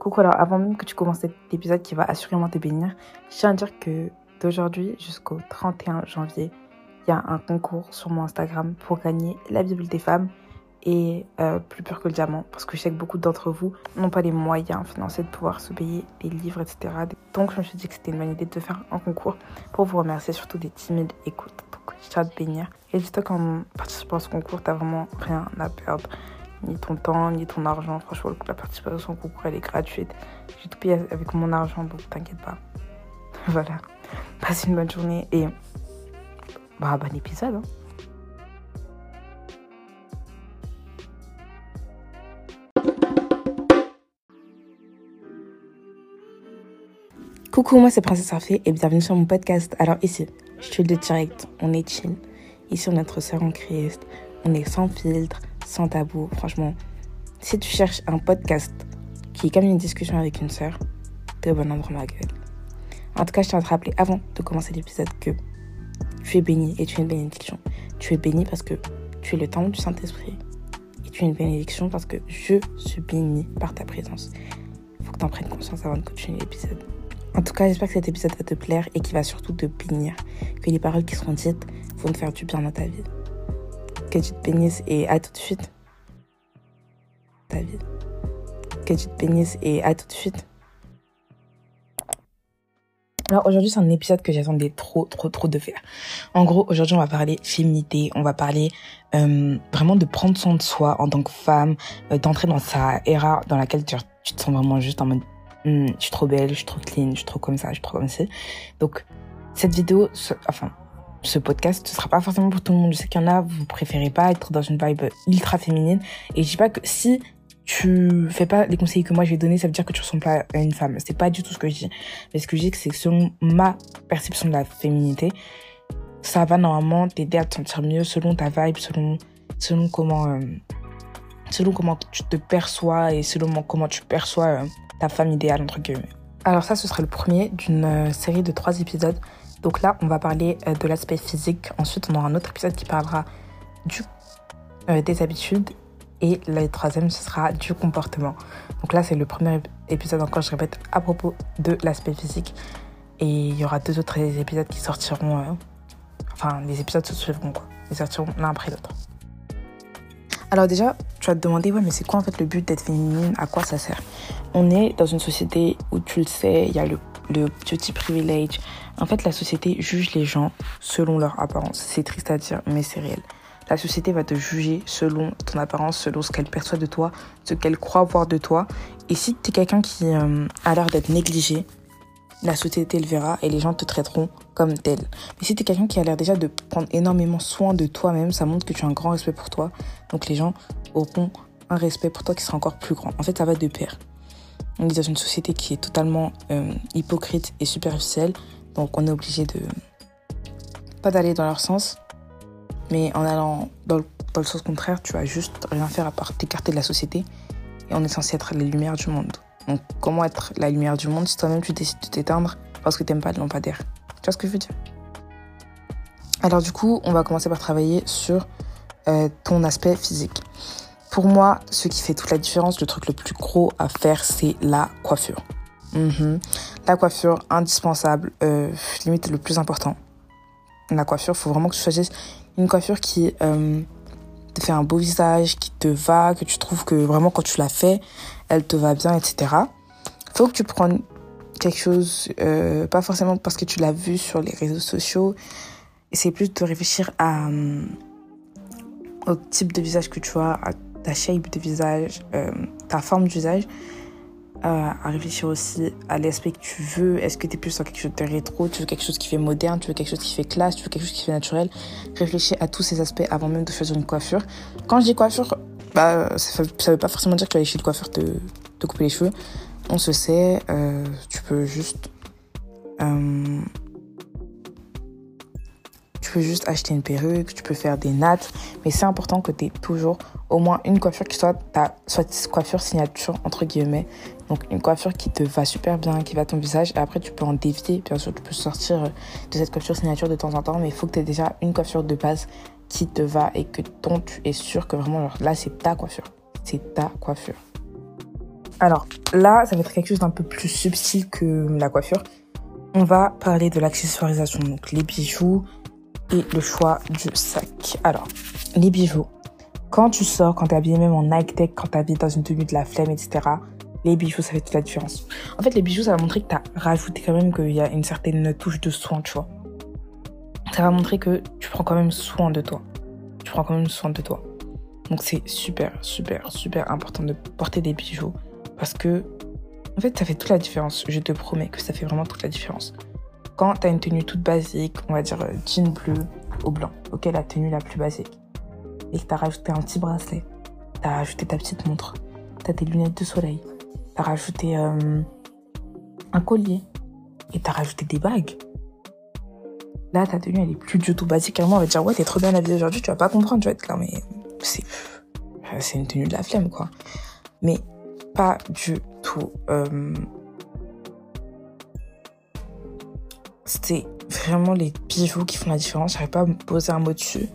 Coucou, alors avant même que tu commences cet épisode qui va assurément te bénir, je tiens à dire que d'aujourd'hui jusqu'au 31 janvier, il y a un concours sur mon Instagram pour gagner la Bible des femmes et euh, plus pur que le diamant parce que je sais que beaucoup d'entre vous n'ont pas les moyens financiers de pouvoir se payer des livres, etc. Donc je me suis dit que c'était une bonne idée de faire un concours pour vous remercier surtout des timides écoutes. Donc je tiens à te bénir. Et dis-toi qu'en participant à ce concours, t'as vraiment rien à perdre ni ton temps, ni ton argent. Franchement, la participation au concours, elle est gratuite. J'ai tout payé avec mon argent, donc t'inquiète pas. voilà. Passe une bonne journée et bah, bon épisode. Hein. Coucou, moi c'est Princesse Arfée et bienvenue sur mon podcast. Alors ici, je suis de direct, on est chill. Ici, on est notre sœur en Christ, on est sans filtre, sans tabou. Franchement, si tu cherches un podcast qui est comme une discussion avec une sœur, t'es au bon endroit, ma gueule. En tout cas, je tiens à te rappeler avant de commencer l'épisode que tu es béni et tu es une bénédiction. Tu es béni parce que tu es le temple du Saint-Esprit. Et tu es une bénédiction parce que je suis béni par ta présence. Faut que tu en prennes conscience avant de continuer l'épisode. En tout cas, j'espère que cet épisode va te plaire et qu'il va surtout te bénir. Que les paroles qui seront dites vont te faire du bien dans ta vie que tu te bénisses et à tout de suite. Ta vie. Que tu te bénisses et à tout de suite. Alors aujourd'hui c'est un épisode que j'attendais trop trop trop de faire. En gros aujourd'hui on va parler féminité, on va parler euh, vraiment de prendre soin de soi en tant que femme, euh, d'entrer dans sa era dans laquelle tu, tu, te sens vraiment juste en mode hmm, je suis trop belle, je suis trop clean, je suis trop comme ça, je suis trop comme ça. Donc cette vidéo, enfin ce podcast, ce sera pas forcément pour tout le monde. Je sais qu'il y en a, vous préférez pas être dans une vibe ultra féminine. Et je dis pas que si tu fais pas les conseils que moi je vais donner, ça veut dire que tu ressembles pas à une femme. C'est pas du tout ce que je dis. Mais ce que je dis, c'est que selon ma perception de la féminité, ça va normalement t'aider à te sentir mieux selon ta vibe, selon, selon comment, euh, selon comment tu te perçois et selon comment tu perçois euh, ta femme idéale, entre guillemets. Alors ça, ce serait le premier d'une euh, série de trois épisodes donc là, on va parler euh, de l'aspect physique. Ensuite, on aura un autre épisode qui parlera euh, des habitudes. Et le troisième, ce sera du comportement. Donc là, c'est le premier épisode, encore je répète, à propos de l'aspect physique. Et il y aura deux autres épisodes qui sortiront. Euh, enfin, les épisodes se suivront, quoi. Ils sortiront l'un après l'autre. Alors déjà, tu vas te demander, ouais, mais c'est quoi en fait le but d'être féminine? À quoi ça sert? On est dans une société où tu le sais, il y a le, petit privilège, en fait, la société juge les gens selon leur apparence. C'est triste à dire, mais c'est réel. La société va te juger selon ton apparence, selon ce qu'elle perçoit de toi, ce qu'elle croit voir de toi. Et si tu es quelqu'un qui euh, a l'air d'être négligé, la société le verra et les gens te traiteront comme tel. Mais si tu es quelqu'un qui a l'air déjà de prendre énormément soin de toi-même, ça montre que tu as un grand respect pour toi. Donc les gens auront un respect pour toi qui sera encore plus grand. En fait, ça va de pair. On est dans une société qui est totalement euh, hypocrite et superficielle donc on est obligé de pas d'aller dans leur sens, mais en allant dans le, dans le, sens contraire, tu vas juste rien faire à part t'écarter de la société. Et on est censé être les lumières du monde. Comment être la lumière du monde si toi-même tu décides de t'éteindre parce que t'aimes pas le lampadaire? Tu vois ce que je veux dire? Alors du coup, on va commencer par travailler sur euh, ton aspect physique. Pour moi, ce qui fait toute la différence, le truc le plus gros à faire, c'est la coiffure. Mhm. La coiffure, indispensable, euh, limite le plus important. La coiffure, faut vraiment que tu choisisses une coiffure qui euh, te fait un beau visage, qui te va, que tu trouves que vraiment quand tu la fais, elle te va bien, etc. Faut que tu prennes quelque chose, euh, pas forcément parce que tu l'as vu sur les réseaux sociaux, c'est plus de réfléchir euh, au type de visage que tu as, à ta shape de visage, euh, ta forme de visage à réfléchir aussi à l'aspect que tu veux. Est-ce que tu es plus sur quelque chose de rétro, tu veux quelque chose qui fait moderne, tu veux quelque chose qui fait classe, tu veux quelque chose qui fait naturel? Réfléchis à tous ces aspects avant même de choisir une coiffure. Quand je dis coiffure, bah, ça, veut pas forcément dire que tu vas aller chez le coiffeur te, te couper les cheveux. On se sait, euh, tu peux juste euh, tu peux juste acheter une perruque, tu peux faire des nattes, mais c'est important que tu aies toujours au moins une coiffure qui soit ta soit coiffure signature, entre guillemets. Donc une coiffure qui te va super bien, qui va à ton visage, et après tu peux en dévier, bien sûr tu peux sortir de cette coiffure signature de temps en temps, mais il faut que tu aies déjà une coiffure de base qui te va et que dont tu es sûr que vraiment là c'est ta coiffure. C'est ta coiffure. Alors là, ça va être quelque chose d'un peu plus subtil que la coiffure. On va parler de l'accessoirisation, donc les bijoux et le choix du sac. Alors, les bijoux. Quand tu sors, quand t'es habillé même en Nike Tech, quand t'es habillé dans une tenue de la flemme, etc., les bijoux, ça fait toute la différence. En fait, les bijoux, ça va montrer que t'as rajouté quand même qu'il y a une certaine touche de soin, tu vois. Ça va montrer que tu prends quand même soin de toi. Tu prends quand même soin de toi. Donc c'est super, super, super important de porter des bijoux parce que, en fait, ça fait toute la différence. Je te promets que ça fait vraiment toute la différence. Quand t'as une tenue toute basique, on va dire euh, jean bleu au blanc, ok, la tenue la plus basique, et que t'as rajouté un petit bracelet, t'as rajouté ta petite montre, t'as tes lunettes de soleil, t'as rajouté euh, un collier et t'as rajouté des bagues. Là, ta tenue, elle est plus du tout basique. moi, on va dire, ouais, t'es trop bien habillée aujourd'hui, tu vas pas comprendre, tu vas être là, mais c'est, c'est une tenue de la flemme, quoi. Mais pas du tout. Euh, c'est vraiment les bijoux qui font la différence. J'arrive pas à me poser un mot dessus,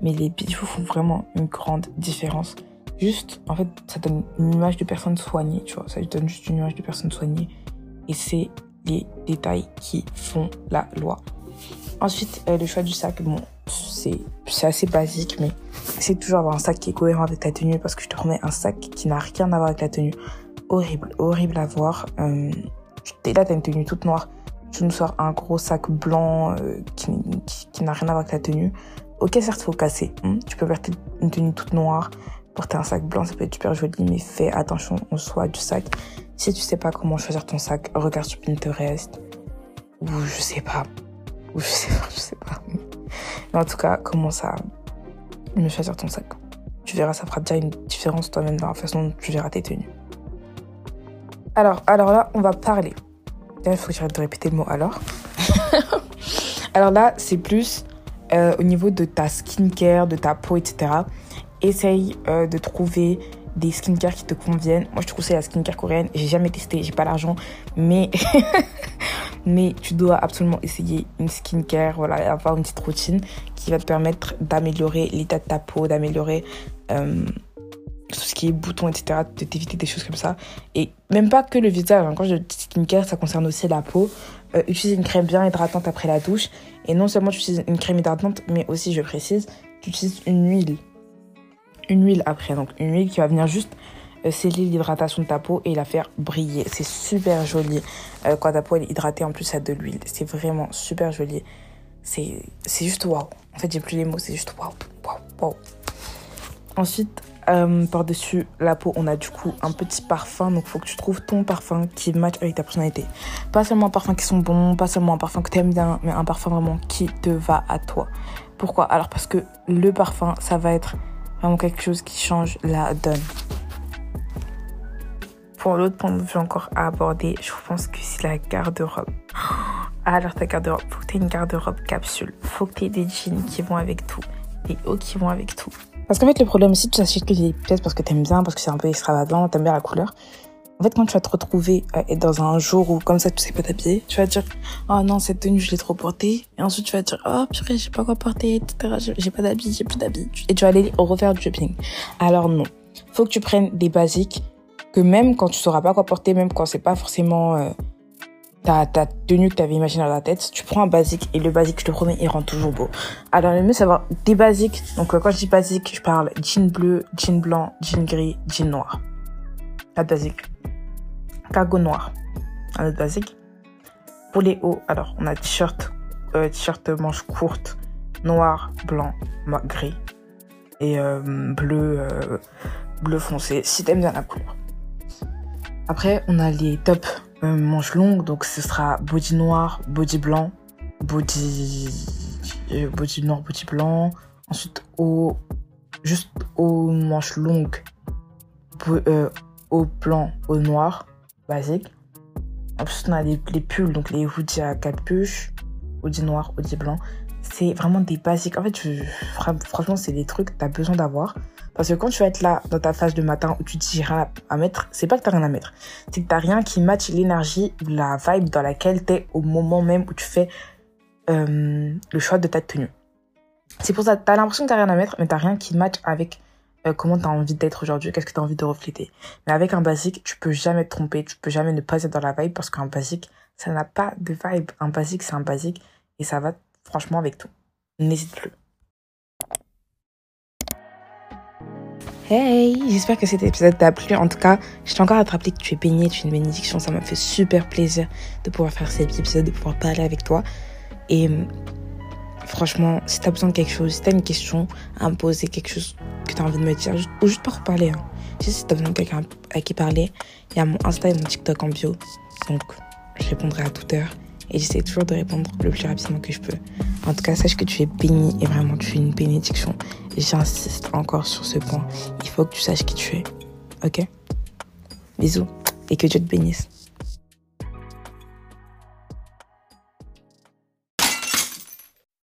mais les bijoux font vraiment une grande différence. Juste, en fait, ça donne une image de personne soignée, tu vois. Ça donne juste une image de personne soignée. Et c'est les détails qui font la loi. Ensuite, euh, le choix du sac, bon, c'est assez basique, mais c'est toujours avoir un sac qui est cohérent avec ta tenue parce que je te remets un sac qui n'a rien à voir avec la tenue. Horrible, horrible à voir. Euh, là, t'as une tenue toute noire. Tu nous sors un gros sac blanc euh, qui, qui, n'a rien à voir avec la tenue. Ok, certes, faut casser. Hein. Tu peux porter une tenue toute noire, porter un sac blanc, ça peut être super joli, mais fais attention au choix du sac. Si tu sais pas comment choisir ton sac, regarde sur Pinterest. Ou je sais pas. Ou je sais pas, je sais pas. Mais en tout cas, commence à me choisir ton sac? Tu verras, ça fera déjà une différence toi-même dans la façon dont tu verras tes tenues. Alors, alors là, on va parler. Il faut que j'arrête de répéter le mot alors. alors là, c'est plus euh, au niveau de ta skincare, de ta peau, etc. Essaye euh, de trouver des skincare qui te conviennent. Moi, je trouve c'est la skincare coréenne. J'ai jamais testé, j'ai pas l'argent, mais mais tu dois absolument essayer une skincare, voilà, avoir une petite routine qui va te permettre d'améliorer l'état de ta peau, d'améliorer euh, tout ce qui est boutons, etc., de t'éviter des choses comme ça. Et même pas que le visage, hein. quand je dis skincare, ça concerne aussi la peau. Euh, utilise une crème bien hydratante après la douche. Et non seulement tu utilises une crème hydratante, mais aussi, je précise, tu utilises une huile. Une huile après, donc une huile qui va venir juste sceller l'hydratation de ta peau et la faire briller. C'est super joli euh, quand ta peau est hydratée en plus à de l'huile. C'est vraiment super joli. C'est juste waouh. En fait, j'ai plus les mots, c'est juste waouh. Ensuite, euh, par-dessus la peau, on a du coup un petit parfum. Donc, il faut que tu trouves ton parfum qui match avec ta personnalité. Pas seulement un parfum qui sont bons, pas seulement un parfum que tu aimes bien, mais un parfum vraiment qui te va à toi. Pourquoi? Alors, parce que le parfum, ça va être vraiment quelque chose qui change la donne. Pour l'autre point de vue encore aborder, je pense que c'est la garde-robe. Alors ta garde-robe, faut que tu aies une garde-robe capsule. Faut que tu aies des jeans qui vont avec tout. Des hauts qui vont avec tout. Parce qu'en fait, le problème aussi, tu t'achètes que des pièces parce que t'aimes bien, parce que c'est un peu extravagant, t'aimes bien la couleur. En fait, quand tu vas te retrouver euh, dans un jour où, comme ça, tu sais pas t'habiller, tu vas dire, oh non, cette tenue, je l'ai trop portée. Et ensuite, tu vas dire, oh purée, j'ai pas quoi porter, etc. J'ai pas d'habits, j'ai plus d'habits. Et tu vas aller refaire du shopping. Alors non. Faut que tu prennes des basiques que même quand tu sauras pas quoi porter, même quand c'est pas forcément euh, ta, tenue que tu avais imaginé dans la tête, tu prends un basique et le basique, je te promets, il rend toujours beau. Alors, le mieux, c'est avoir des basiques. Donc, euh, quand je dis basique, je parle jean bleu, jean blanc, jean gris, jean noir. La basique. Cargo noir. Un autre basique. Pour les hauts, alors, on a t-shirt, euh, t-shirt manche courte, noir, blanc, gris. Et euh, bleu, bleu foncé, si t'aimes bien la couleur. Après, on a les tops euh, manches longues, donc ce sera body noir, body blanc, body, euh, body noir, body blanc. Ensuite, au, juste aux manches longues, euh, au blanc, au noir, basique. Ensuite, on a les, pulls, donc les hoodies à capuche, hoodie noir, hoodie blanc. C'est vraiment des basiques. En fait, franchement, c'est des trucs que tu as besoin d'avoir. Parce que quand tu vas être là dans ta phase de matin où tu dis rien à mettre, c'est pas que t'as rien à mettre. C'est que t'as rien qui matche l'énergie ou la vibe dans laquelle t'es au moment même où tu fais euh, le choix de ta tenue. C'est pour ça que t'as l'impression que t'as rien à mettre, mais t'as rien qui match avec euh, comment tu as envie d'être aujourd'hui, qu'est-ce que tu as envie de refléter. Mais avec un basique, tu peux jamais te tromper, tu peux jamais ne pas être dans la vibe parce qu'un basique, ça n'a pas de vibe. Un basique, c'est un basique et ça va franchement avec tout. N'hésite plus. Hey, j'espère que cet épisode t'a plu. En tout cas, je tiens encore rappeler que tu es baigné, tu es une bénédiction. Ça m'a fait super plaisir de pouvoir faire cet épisode, de pouvoir parler avec toi. Et franchement, si tu as besoin de quelque chose, si tu as une question à me poser, quelque chose que tu as envie de me dire, ou juste pour reparler, hein. si tu as besoin de quelqu'un à qui parler, il y a mon Insta et mon TikTok en bio. Donc, je répondrai à toute heure et j'essaie toujours de répondre le plus rapidement que je peux. En tout cas, sache que tu es béni et vraiment tu es une bénédiction. J'insiste encore sur ce point. Il faut que tu saches qui tu es. Ok? Bisous et que Dieu te bénisse.